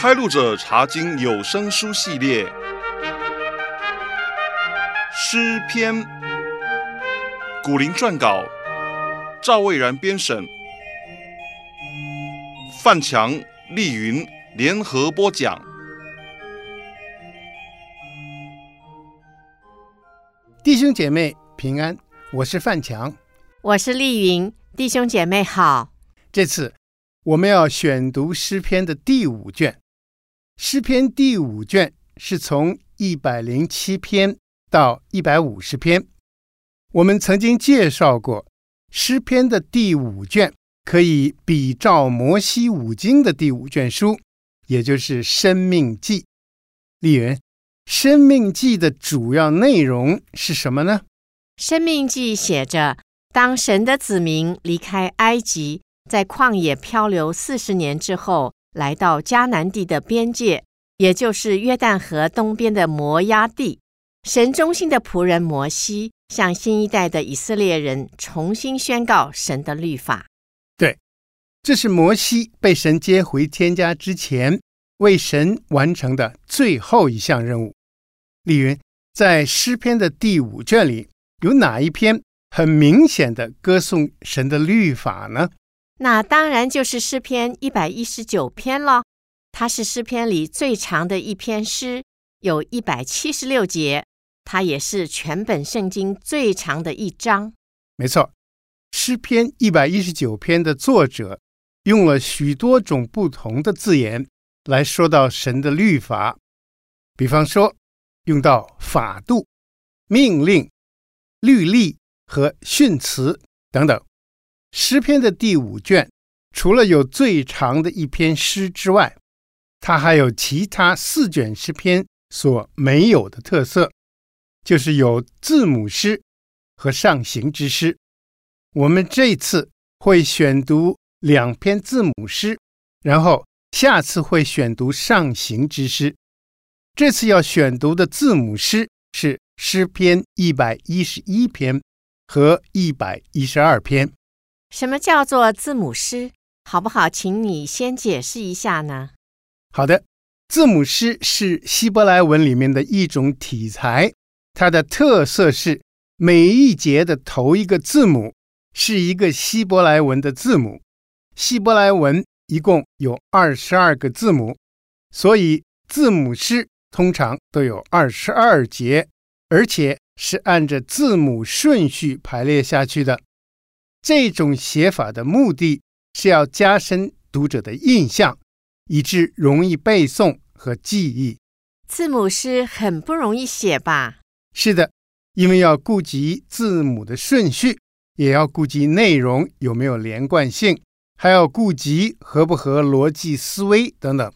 开路者查经有声书系列，诗篇，古林撰稿，赵蔚然编审，范强、丽云联合播讲。弟兄姐妹平安，我是范强，我是丽云，弟兄姐妹好。这次我们要选读诗篇的第五卷。诗篇第五卷是从一百零七篇到一百五十篇。我们曾经介绍过，诗篇的第五卷可以比照摩西五经的第五卷书，也就是《生命记》。丽云，《生命记》的主要内容是什么呢？《生命记》写着，当神的子民离开埃及，在旷野漂流四十年之后。来到迦南地的边界，也就是约旦河东边的摩押地。神中心的仆人摩西向新一代的以色列人重新宣告神的律法。对，这是摩西被神接回天家之前为神完成的最后一项任务。李云，在诗篇的第五卷里，有哪一篇很明显的歌颂神的律法呢？那当然就是诗篇一百一十九篇了，它是诗篇里最长的一篇诗，有一百七十六节。它也是全本圣经最长的一章。没错，诗篇一百一十九篇的作者用了许多种不同的字眼来说到神的律法，比方说用到法度、命令、律例和训词等等。诗篇的第五卷，除了有最长的一篇诗之外，它还有其他四卷诗篇所没有的特色，就是有字母诗和上行之诗。我们这次会选读两篇字母诗，然后下次会选读上行之诗。这次要选读的字母诗是诗篇一百一十一篇和一百一十二篇。什么叫做字母诗？好不好？请你先解释一下呢？好的，字母诗是希伯来文里面的一种体裁，它的特色是每一节的头一个字母是一个希伯来文的字母。希伯来文一共有二十二个字母，所以字母诗通常都有二十二节，而且是按着字母顺序排列下去的。这种写法的目的是要加深读者的印象，以致容易背诵和记忆。字母诗很不容易写吧？是的，因为要顾及字母的顺序，也要顾及内容有没有连贯性，还要顾及合不合逻辑思维等等。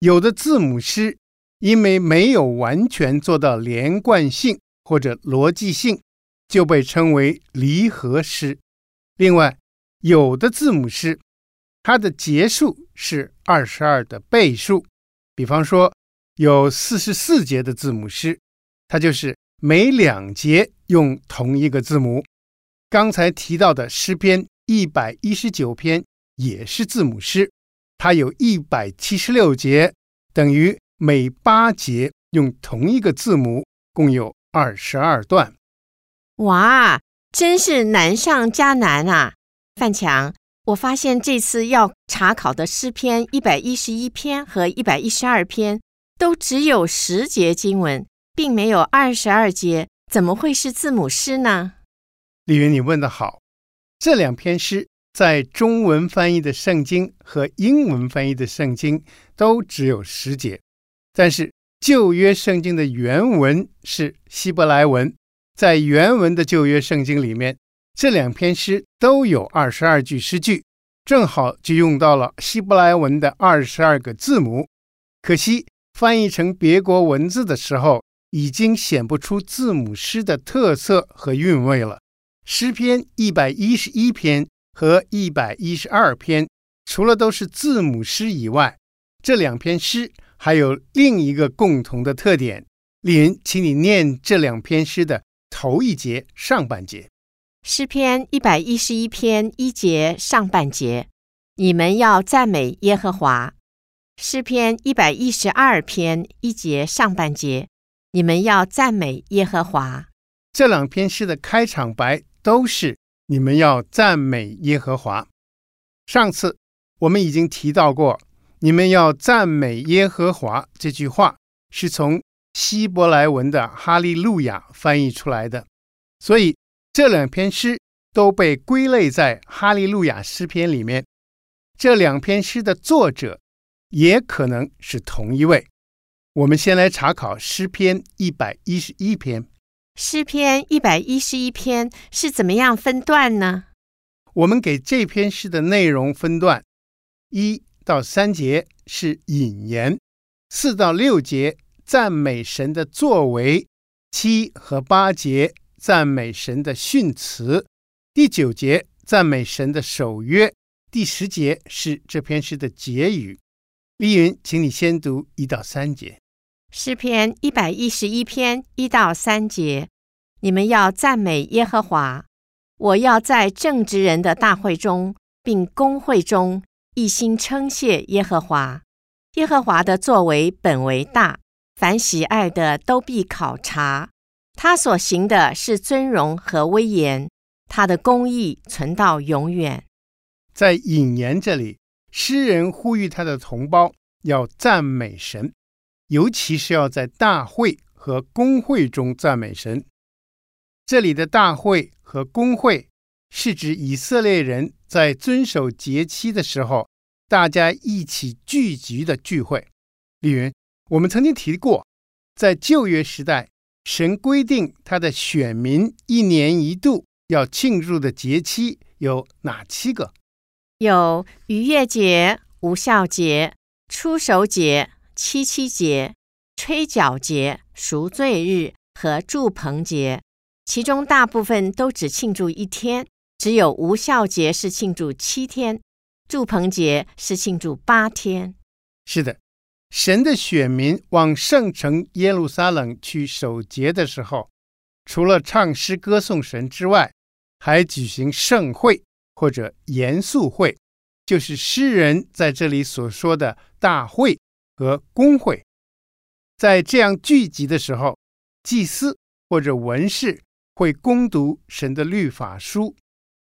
有的字母诗因为没有完全做到连贯性或者逻辑性。就被称为离合诗。另外，有的字母诗，它的节数是二十二的倍数。比方说，有四十四节的字母诗，它就是每两节用同一个字母。刚才提到的诗篇一百一十九篇也是字母诗，它有一百七十六节，等于每八节用同一个字母，共有二十二段。哇，真是难上加难啊！范强，我发现这次要查考的诗篇一百一十一篇和一百一十二篇都只有十节经文，并没有二十二节，怎么会是字母诗呢？丽云，你问的好。这两篇诗在中文翻译的圣经和英文翻译的圣经都只有十节，但是旧约圣经的原文是希伯来文。在原文的旧约圣经里面，这两篇诗都有二十二句诗句，正好就用到了希伯来文的二十二个字母。可惜翻译成别国文字的时候，已经显不出字母诗的特色和韵味了。诗篇一百一十一篇和一百一十二篇，除了都是字母诗以外，这两篇诗还有另一个共同的特点。丽云，请你念这两篇诗的。头一节上半节，诗篇一百一十一篇一节上半节，你们要赞美耶和华，诗篇一百一十二篇一节上半节，你们要赞美耶和华。这两篇诗的开场白都是你们要赞美耶和华。上次我们已经提到过，你们要赞美耶和华这句话是从希伯来文的哈利路亚翻译出来的，所以这两篇诗都被归类在哈利路亚诗篇里面。这两篇诗的作者也可能是同一位。我们先来查考诗篇一百一十一篇。诗篇一百一十一篇是怎么样分段呢？我们给这篇诗的内容分段：一到三节是引言，四到六节。赞美神的作为，七和八节赞美神的训词，第九节赞美神的守约，第十节是这篇诗的结语。丽云，请你先读一到三节。诗篇一百一十一篇一到三节，你们要赞美耶和华。我要在正直人的大会中，并公会中，一心称谢耶和华。耶和华的作为本为大。凡喜爱的都必考察，他所行的是尊荣和威严，他的公义存到永远。在引言这里，诗人呼吁他的同胞要赞美神，尤其是要在大会和公会中赞美神。这里的大会和公会是指以色列人在遵守节期的时候，大家一起聚集的聚会。丽云。我们曾经提过，在旧约时代，神规定他的选民一年一度要庆祝的节期有哪七个？有逾越节、无酵节、初熟节、七七节、吹角节、赎罪日和祝棚节。其中大部分都只庆祝一天，只有无酵节是庆祝七天，祝棚节是庆祝八天。是的。神的选民往圣城耶路撒冷去守节的时候，除了唱诗歌颂神之外，还举行盛会或者严肃会，就是诗人在这里所说的大会和公会。在这样聚集的时候，祭司或者文士会攻读神的律法书，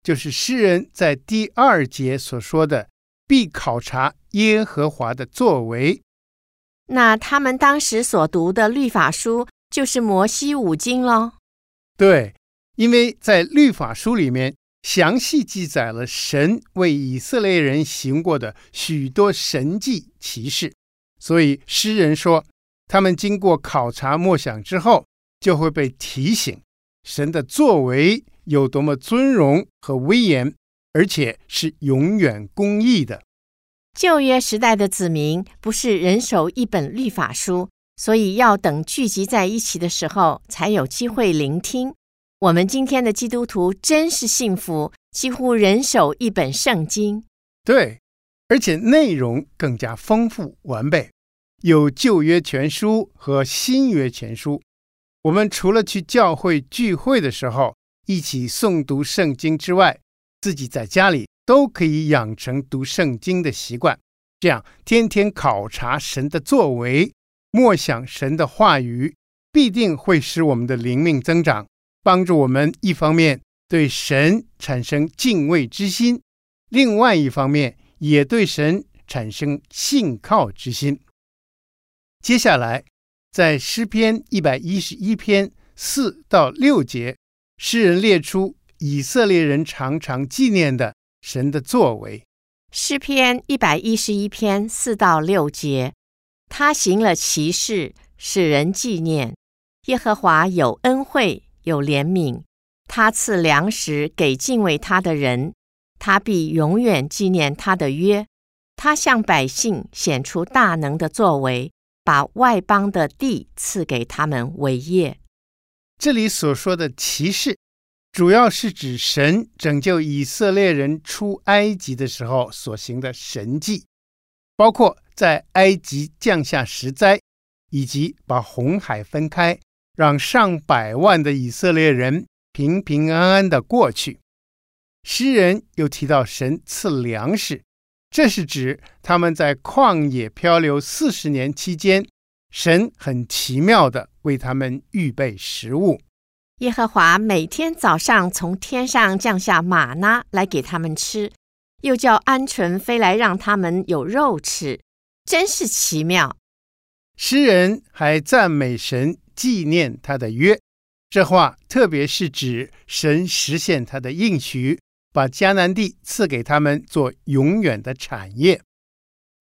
就是诗人在第二节所说的，必考察耶和华的作为。那他们当时所读的律法书就是摩西五经喽？对，因为在律法书里面详细记载了神为以色列人行过的许多神迹奇事，所以诗人说，他们经过考察默想之后，就会被提醒神的作为有多么尊荣和威严，而且是永远公义的。旧约时代的子民不是人手一本律法书，所以要等聚集在一起的时候才有机会聆听。我们今天的基督徒真是幸福，几乎人手一本圣经。对，而且内容更加丰富完备，有旧约全书和新约全书。我们除了去教会聚会的时候一起诵读圣经之外，自己在家里。都可以养成读圣经的习惯，这样天天考察神的作为，默想神的话语，必定会使我们的灵命增长，帮助我们一方面对神产生敬畏之心，另外一方面也对神产生信靠之心。接下来，在诗篇一百一十一篇四到六节，诗人列出以色列人常常纪念的。神的作为，诗篇一百一十一篇四到六节，他行了奇事，使人纪念。耶和华有恩惠，有怜悯，他赐粮食给敬畏他的人，他必永远纪念他的约。他向百姓显出大能的作为，把外邦的地赐给他们为业。这里所说的奇事。主要是指神拯救以色列人出埃及的时候所行的神迹，包括在埃及降下十灾，以及把红海分开，让上百万的以色列人平平安安地过去。诗人又提到神赐粮食，这是指他们在旷野漂流四十年期间，神很奇妙地为他们预备食物。耶和华每天早上从天上降下吗哪来给他们吃，又叫鹌鹑飞来让他们有肉吃，真是奇妙。诗人还赞美神，纪念他的约。这话特别是指神实现他的应许。把迦南地赐给他们做永远的产业。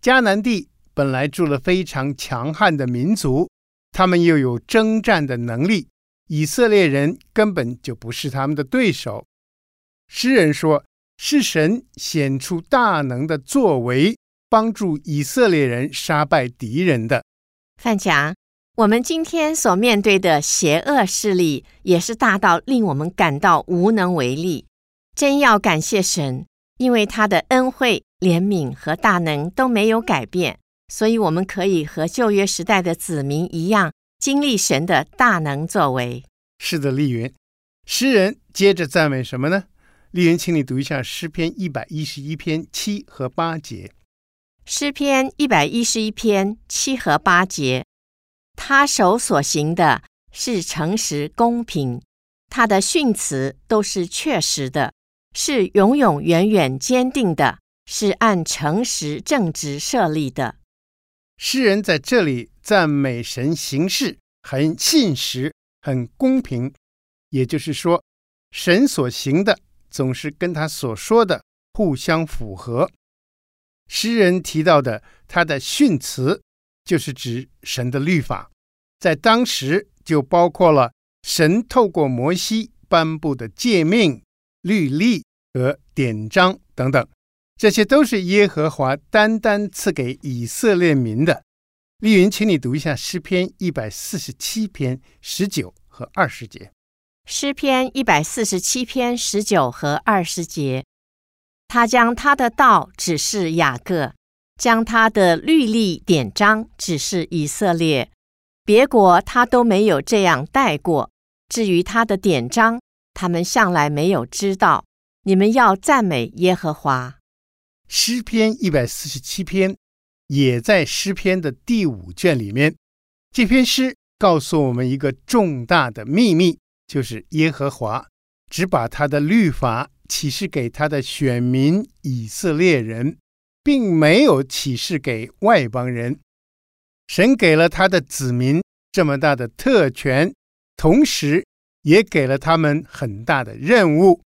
迦南地本来住了非常强悍的民族，他们又有征战的能力，以色列人根本就不是他们的对手。诗人说，是神显出大能的作为，帮助以色列人杀败敌人的。范强，我们今天所面对的邪恶势力，也是大到令我们感到无能为力。真要感谢神，因为他的恩惠、怜悯和大能都没有改变，所以我们可以和旧约时代的子民一样，经历神的大能作为。是的，丽云，诗人接着赞美什么呢？丽云，请你读一下诗篇一百一十一篇七和八节。诗篇一百一十一篇七和八节，他手所行的是诚实公平，他的训词都是确实的。是永永远远坚定的，是按诚实正直设立的。诗人在这里赞美神行事很信实、很公平，也就是说，神所行的总是跟他所说的互相符合。诗人提到的他的训词，就是指神的律法，在当时就包括了神透过摩西颁布的诫命。律例和典章等等，这些都是耶和华单单赐给以色列民的。丽云，请你读一下诗篇一百四十七篇十九和二十节。诗篇一百四十七篇十九和二十节，他将他的道指示雅各，将他的律例典章指示以色列。别国他都没有这样带过。至于他的典章，他们向来没有知道，你们要赞美耶和华。诗篇一百四十七篇也在诗篇的第五卷里面。这篇诗告诉我们一个重大的秘密，就是耶和华只把他的律法启示给他的选民以色列人，并没有启示给外邦人。神给了他的子民这么大的特权，同时，也给了他们很大的任务，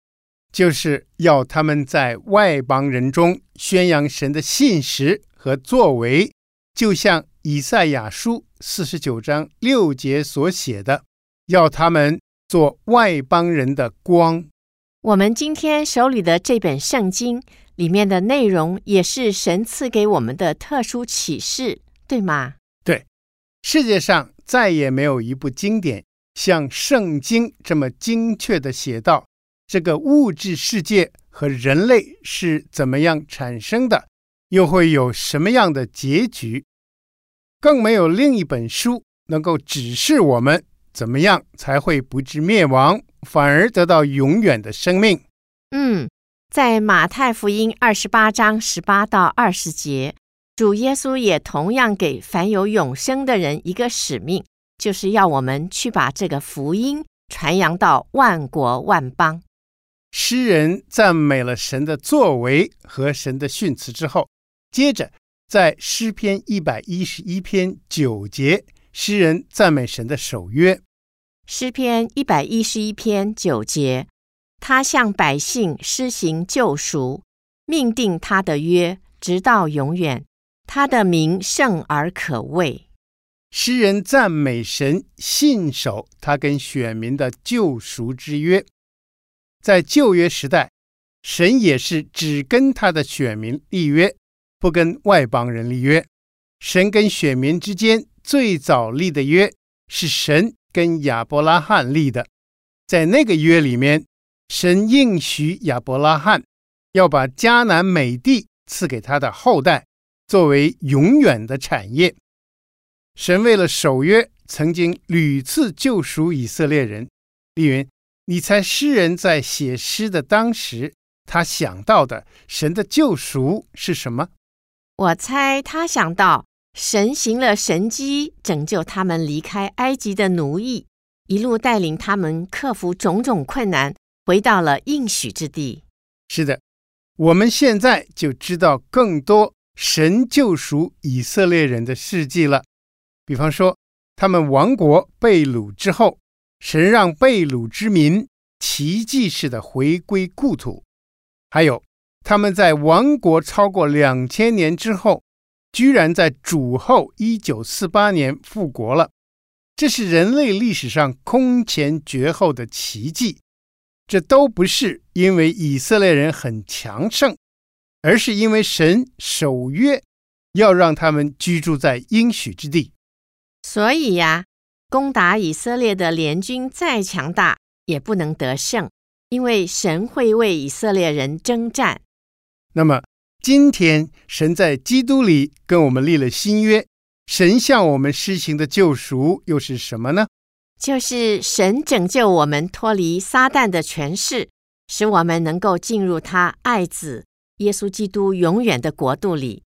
就是要他们在外邦人中宣扬神的信实和作为，就像以赛亚书四十九章六节所写的，要他们做外邦人的光。我们今天手里的这本圣经里面的内容，也是神赐给我们的特殊启示，对吗？对，世界上再也没有一部经典。像圣经这么精确地写到这个物质世界和人类是怎么样产生的，又会有什么样的结局，更没有另一本书能够指示我们怎么样才会不致灭亡，反而得到永远的生命。嗯，在马太福音二十八章十八到二十节，主耶稣也同样给凡有永生的人一个使命。就是要我们去把这个福音传扬到万国万邦。诗人赞美了神的作为和神的训词之后，接着在诗篇一百一十一篇九节，诗人赞美神的守约。诗篇一百一十一篇九节，他向百姓施行救赎，命定他的约，直到永远，他的名圣而可畏。诗人赞美神信守他跟选民的救赎之约，在旧约时代，神也是只跟他的选民立约，不跟外邦人立约。神跟选民之间最早立的约是神跟亚伯拉罕立的，在那个约里面，神应许亚伯拉罕要把迦南美地赐给他的后代，作为永远的产业。神为了守约，曾经屡次救赎以色列人。丽云，你猜诗人在写诗的当时，他想到的神的救赎是什么？我猜他想到神行了神迹，拯救他们离开埃及的奴役，一路带领他们克服种种困难，回到了应许之地。是的，我们现在就知道更多神救赎以色列人的事迹了。比方说，他们亡国被掳之后，神让被掳之民奇迹似的回归故土；还有他们在亡国超过两千年之后，居然在主后一九四八年复国了，这是人类历史上空前绝后的奇迹。这都不是因为以色列人很强盛，而是因为神守约，要让他们居住在应许之地。所以呀，攻打以色列的联军再强大，也不能得胜，因为神会为以色列人征战。那么，今天神在基督里跟我们立了新约，神向我们施行的救赎又是什么呢？就是神拯救我们脱离撒旦的权势，使我们能够进入他爱子耶稣基督永远的国度里。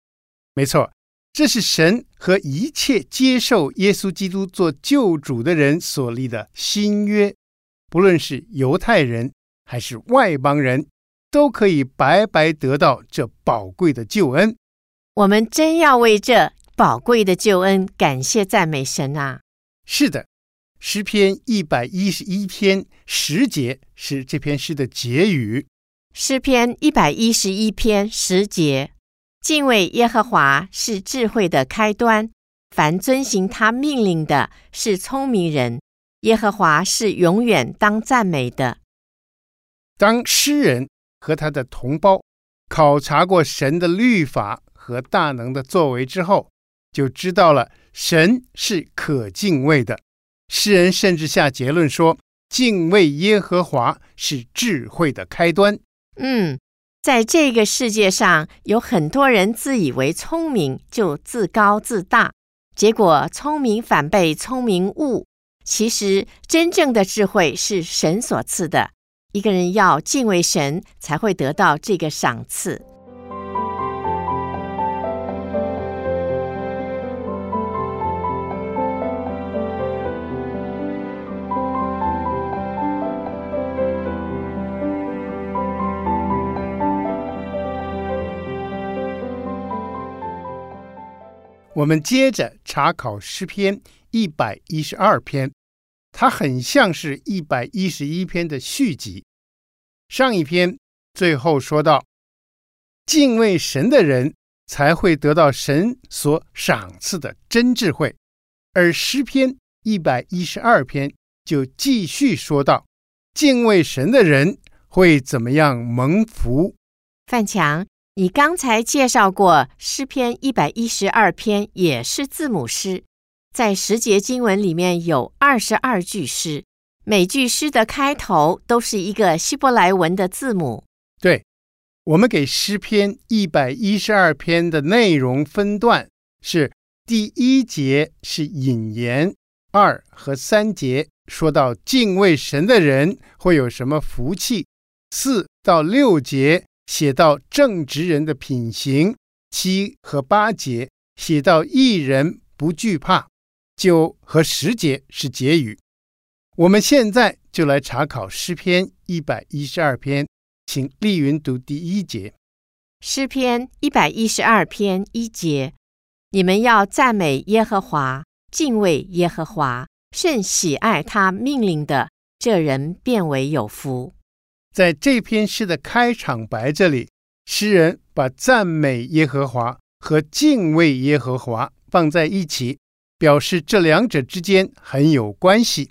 没错。这是神和一切接受耶稣基督做救主的人所立的新约，不论是犹太人还是外邦人，都可以白白得到这宝贵的救恩。我们真要为这宝贵的救恩感谢赞美神啊！是的，诗篇一百一十一篇十节是这篇诗的结语。诗篇一百一十一篇十节。敬畏耶和华是智慧的开端，凡遵行他命令的是聪明人。耶和华是永远当赞美的。当诗人和他的同胞考察过神的律法和大能的作为之后，就知道了神是可敬畏的。诗人甚至下结论说：“敬畏耶和华是智慧的开端。”嗯。在这个世界上，有很多人自以为聪明，就自高自大，结果聪明反被聪明误。其实，真正的智慧是神所赐的。一个人要敬畏神，才会得到这个赏赐。我们接着查考诗篇一百一十二篇，它很像是一百一十一篇的续集。上一篇最后说到，敬畏神的人才会得到神所赏赐的真智慧，而诗篇一百一十二篇就继续说到，敬畏神的人会怎么样蒙福。范强。你刚才介绍过诗篇一百一十二篇，也是字母诗，在十节经文里面有二十二句诗，每句诗的开头都是一个希伯来文的字母。对，我们给诗篇一百一十二篇的内容分段是：第一节是引言，二和三节说到敬畏神的人会有什么福气，四到六节。写到正直人的品行，七和八节写到一人不惧怕，九和十节是结语。我们现在就来查考诗篇一百一十二篇，请丽云读第一节。诗篇一百一十二篇一节：你们要赞美耶和华，敬畏耶和华，甚喜爱他命令的，这人便为有福。在这篇诗的开场白这里，诗人把赞美耶和华和敬畏耶和华放在一起，表示这两者之间很有关系。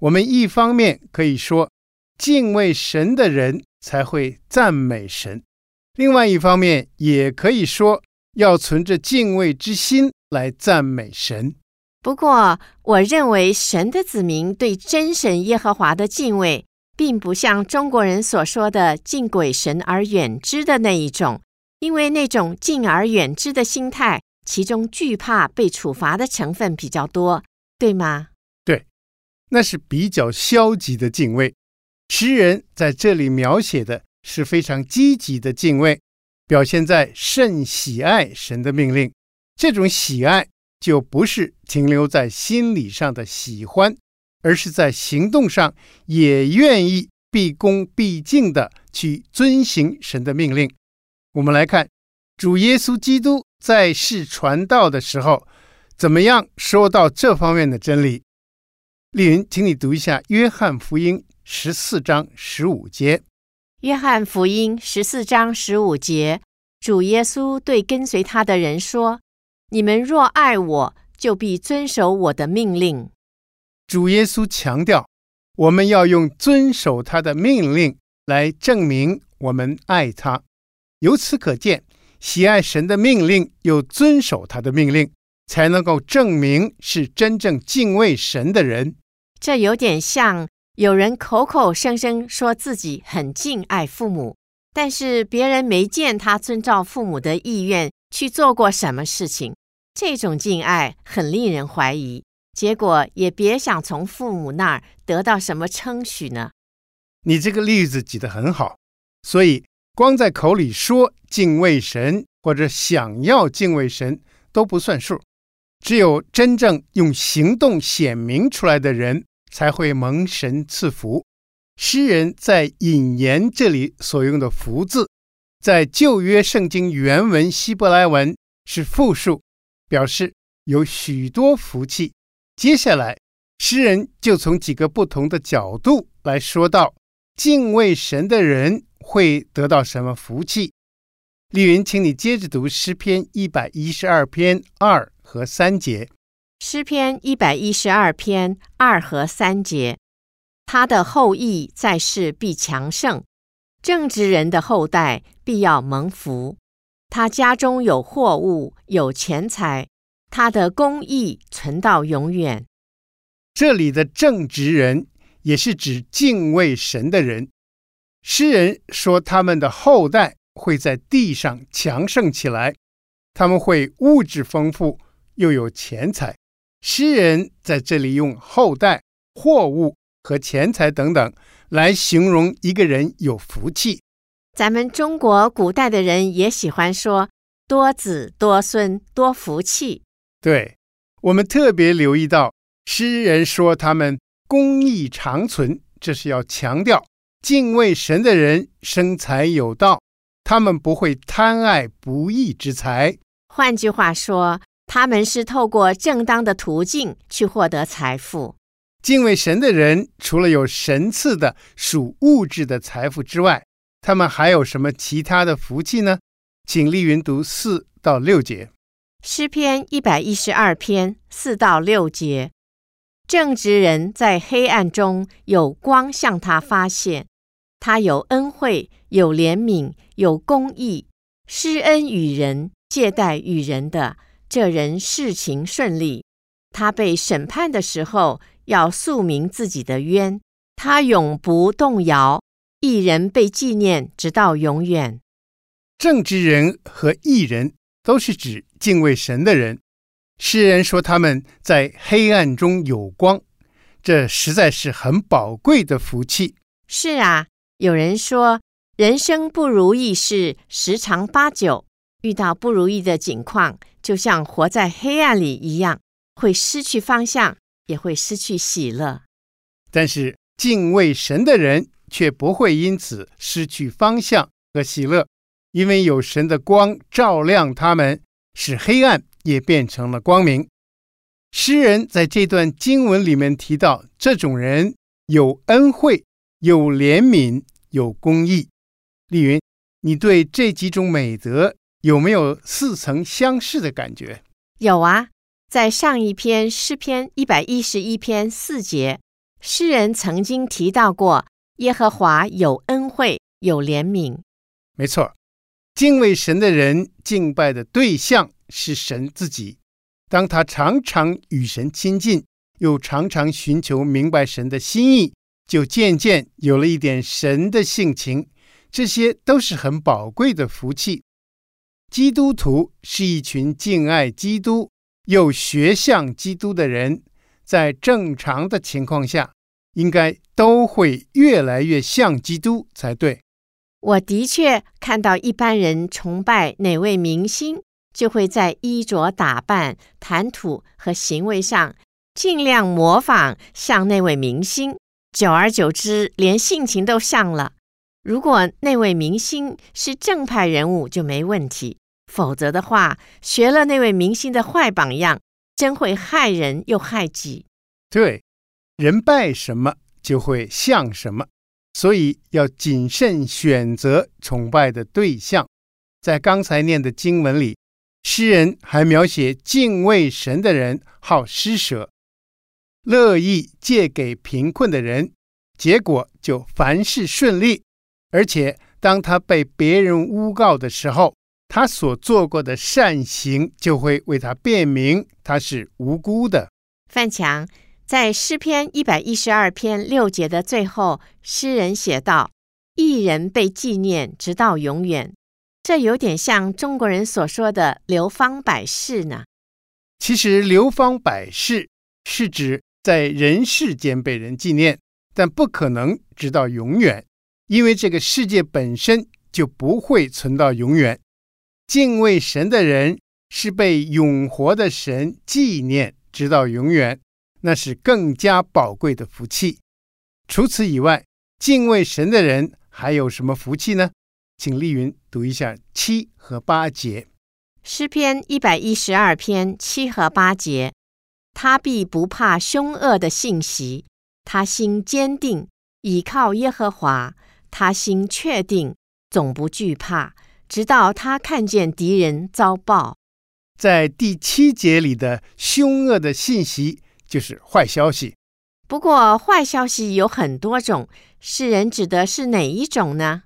我们一方面可以说，敬畏神的人才会赞美神；另外一方面也可以说，要存着敬畏之心来赞美神。不过，我认为神的子民对真神耶和华的敬畏，并不像中国人所说的“敬鬼神而远之”的那一种，因为那种敬而远之的心态，其中惧怕被处罚的成分比较多，对吗？对，那是比较消极的敬畏。诗人在这里描写的是非常积极的敬畏，表现在甚喜爱神的命令。这种喜爱就不是停留在心理上的喜欢，而是在行动上也愿意毕恭毕敬地去遵行神的命令。我们来看主耶稣基督在世传道的时候，怎么样说到这方面的真理。丽云，请你读一下《约翰福音》十四章十五节。《约翰福音》十四章十五节，主耶稣对跟随他的人说：“你们若爱我，就必遵守我的命令。”主耶稣强调，我们要用遵守他的命令来证明我们爱他。由此可见，喜爱神的命令又遵守他的命令。才能够证明是真正敬畏神的人。这有点像有人口口声声说自己很敬爱父母，但是别人没见他遵照父母的意愿去做过什么事情。这种敬爱很令人怀疑，结果也别想从父母那儿得到什么称许呢？你这个例子举得很好，所以光在口里说敬畏神或者想要敬畏神都不算数。只有真正用行动显明出来的人，才会蒙神赐福。诗人在引言这里所用的“福”字，在旧约圣经原文希伯来文是复数，表示有许多福气。接下来，诗人就从几个不同的角度来说到，敬畏神的人会得到什么福气。丽云，请你接着读诗篇一百一十二篇二和三节。诗篇一百一十二篇二和三节，他的后裔在世必强盛，正直人的后代必要蒙福。他家中有货物，有钱财，他的公义存到永远。这里的正直人也是指敬畏神的人。诗人说他们的后代。会在地上强盛起来，他们会物质丰富，又有钱财。诗人在这里用后代、货物和钱财等等来形容一个人有福气。咱们中国古代的人也喜欢说多子多孙多福气。对，我们特别留意到，诗人说他们公义长存，这是要强调敬畏神的人生财有道。他们不会贪爱不义之财，换句话说，他们是透过正当的途径去获得财富。敬畏神的人，除了有神赐的属物质的财富之外，他们还有什么其他的福气呢？请丽云读四到六节。诗篇一百一十二篇四到六节：正直人在黑暗中有光向他发现，他有恩惠，有怜悯。有公义，施恩与人，借贷与人的，这人事情顺利。他被审判的时候，要诉明自己的冤，他永不动摇。一人被纪念，直到永远。正直人和义人都是指敬畏神的人。诗人说他们在黑暗中有光，这实在是很宝贵的福气。是啊，有人说。人生不如意事十常八九，遇到不如意的境况，就像活在黑暗里一样，会失去方向，也会失去喜乐。但是敬畏神的人却不会因此失去方向和喜乐，因为有神的光照亮他们，使黑暗也变成了光明。诗人在这段经文里面提到，这种人有恩惠，有怜悯，有公义。丽云，你对这几种美德有没有似曾相识的感觉？有啊，在上一篇诗篇一百一十一篇四节，诗人曾经提到过耶和华有恩惠，有怜悯。没错，敬畏神的人敬拜的对象是神自己。当他常常与神亲近，又常常寻求明白神的心意，就渐渐有了一点神的性情。这些都是很宝贵的福气。基督徒是一群敬爱基督又学像基督的人，在正常的情况下，应该都会越来越像基督才对。我的确看到一般人崇拜哪位明星，就会在衣着打扮、谈吐和行为上尽量模仿像那位明星，久而久之，连性情都像了。如果那位明星是正派人物，就没问题；否则的话，学了那位明星的坏榜样，真会害人又害己。对，人拜什么就会像什么。所以要谨慎选择崇拜的对象。在刚才念的经文里，诗人还描写敬畏神的人好施舍，乐意借给贫困的人，结果就凡事顺利。而且当他被别人诬告的时候，他所做过的善行就会为他辩明，他是无辜的。范强。在诗篇一百一十二篇六节的最后，诗人写道：“一人被纪念，直到永远。”这有点像中国人所说的“流芳百世”呢。其实“流芳百世”是指在人世间被人纪念，但不可能直到永远，因为这个世界本身就不会存到永远。敬畏神的人是被永活的神纪念，直到永远。那是更加宝贵的福气。除此以外，敬畏神的人还有什么福气呢？请丽云读一下七和八节。诗篇一百一十二篇七和八节：他必不怕凶恶的信息，他心坚定，倚靠耶和华，他心确定，总不惧怕，直到他看见敌人遭报。在第七节里的凶恶的信息。就是坏消息。不过，坏消息有很多种，世人指的是哪一种呢？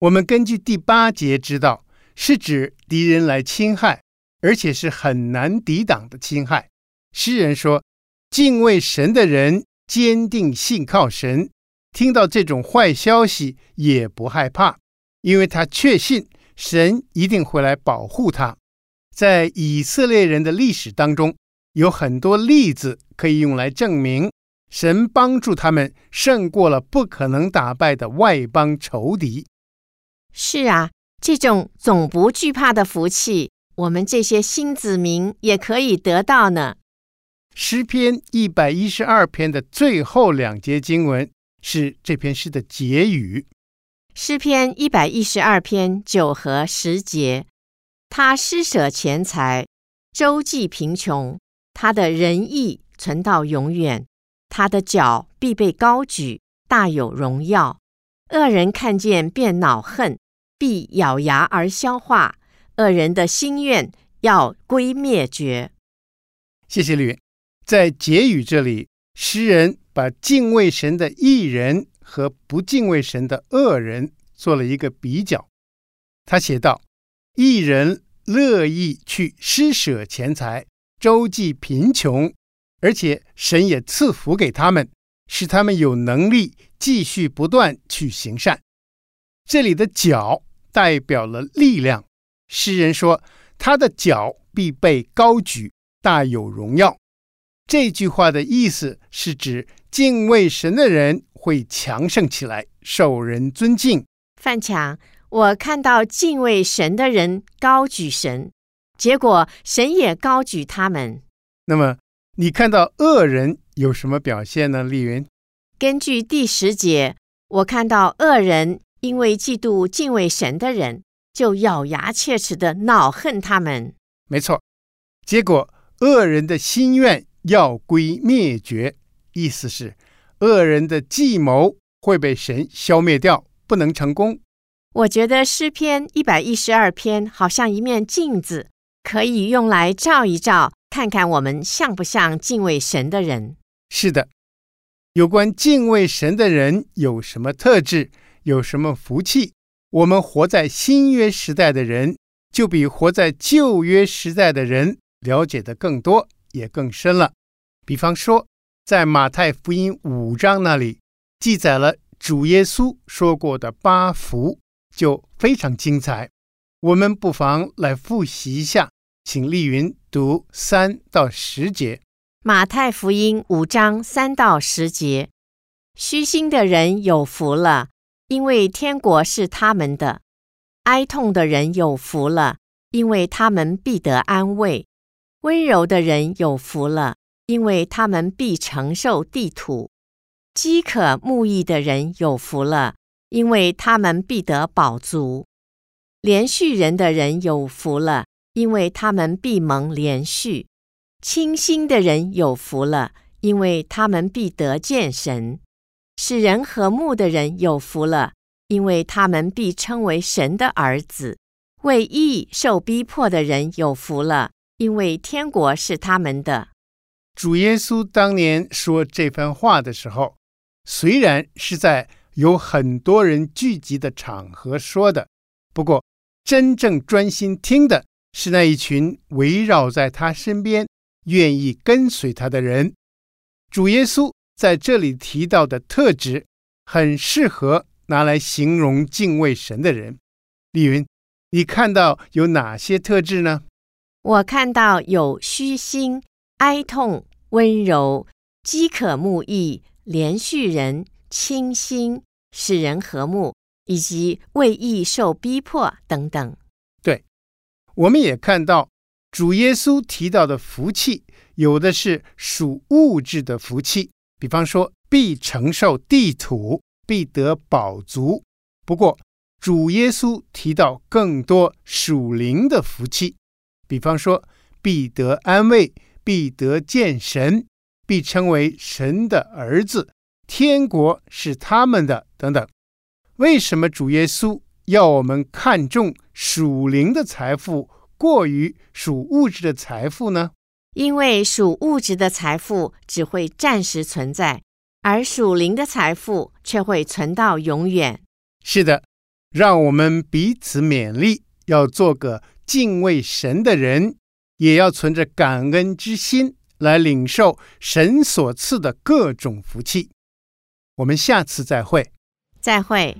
我们根据第八节知道，是指敌人来侵害，而且是很难抵挡的侵害。诗人说，敬畏神的人坚定信靠神，听到这种坏消息也不害怕，因为他确信神一定会来保护他。在以色列人的历史当中，有很多例子可以用来证明，神帮助他们胜过了不可能打败的外邦仇敌。是啊，这种总不惧怕的福气，我们这些新子民也可以得到呢。诗篇一百一十二篇的最后两节经文是这篇诗的结语。诗篇一百一十二篇九和十节，他施舍钱财，周济贫穷。他的仁义存到永远，他的脚必被高举，大有荣耀。恶人看见便恼恨，必咬牙而消化。恶人的心愿要归灭绝。谢谢吕，在结语这里，诗人把敬畏神的义人和不敬畏神的恶人做了一个比较。他写道：义人乐意去施舍钱财。周济贫穷，而且神也赐福给他们，使他们有能力继续不断去行善。这里的脚代表了力量，诗人说他的脚必被高举，大有荣耀。这句话的意思是指敬畏神的人会强盛起来，受人尊敬。范强，我看到敬畏神的人高举神。结果神也高举他们。那么你看到恶人有什么表现呢？丽云，根据第十节，我看到恶人因为嫉妒敬畏神的人，就咬牙切齿地恼恨他们。没错，结果恶人的心愿要归灭绝，意思是恶人的计谋会被神消灭掉，不能成功。我觉得诗篇一百一十二篇好像一面镜子。可以用来照一照，看看我们像不像敬畏神的人。是的，有关敬畏神的人有什么特质，有什么福气，我们活在新约时代的人，就比活在旧约时代的人了解得更多，也更深了。比方说，在马太福音五章那里记载了主耶稣说过的八福，就非常精彩。我们不妨来复习一下，请丽云读三到十节。马太福音五章三到十节：虚心的人有福了，因为天国是他们的；哀痛的人有福了，因为他们必得安慰；温柔的人有福了，因为他们必承受地土；饥渴慕义的人有福了，因为他们必得饱足；怜恤人的人有福了，因为他们必蒙怜恤；清心的人有福了，因为他们必得见神。使人和睦的人有福了，因为他们必称为神的儿子；为义受逼迫的人有福了，因为天国是他们的。主耶稣当年说这番话的时候，虽然是在有很多人聚集的场合说的，不过真正专心听的是那一群围绕在他身边、愿意跟随他的人。主耶稣。在这里提到的特质，很适合拿来形容敬畏神的人。丽云，你看到有哪些特质呢？我看到有虚心、哀痛、温柔、饥渴慕义、怜恤人、清心、使人和睦，以及为义受逼迫等等。我们也看到主耶稣提到的福气，有的是属物质的福气。比方说，必承受地土，必得饱足。不过，主耶稣提到更多属灵的福气，比方说，必得安慰，必得见神，必称为神的儿子，天国是他们的等等。为什么主耶稣要我们看重属灵的财富，过于属物质的财富呢？因为属物质的财富只会暂时存在，而属灵的财富却会存到永远。是的，让我们彼此勉励，要做个敬畏神的人，也要存着感恩之心来领受神所赐的各种福气。我们下次再会。再会。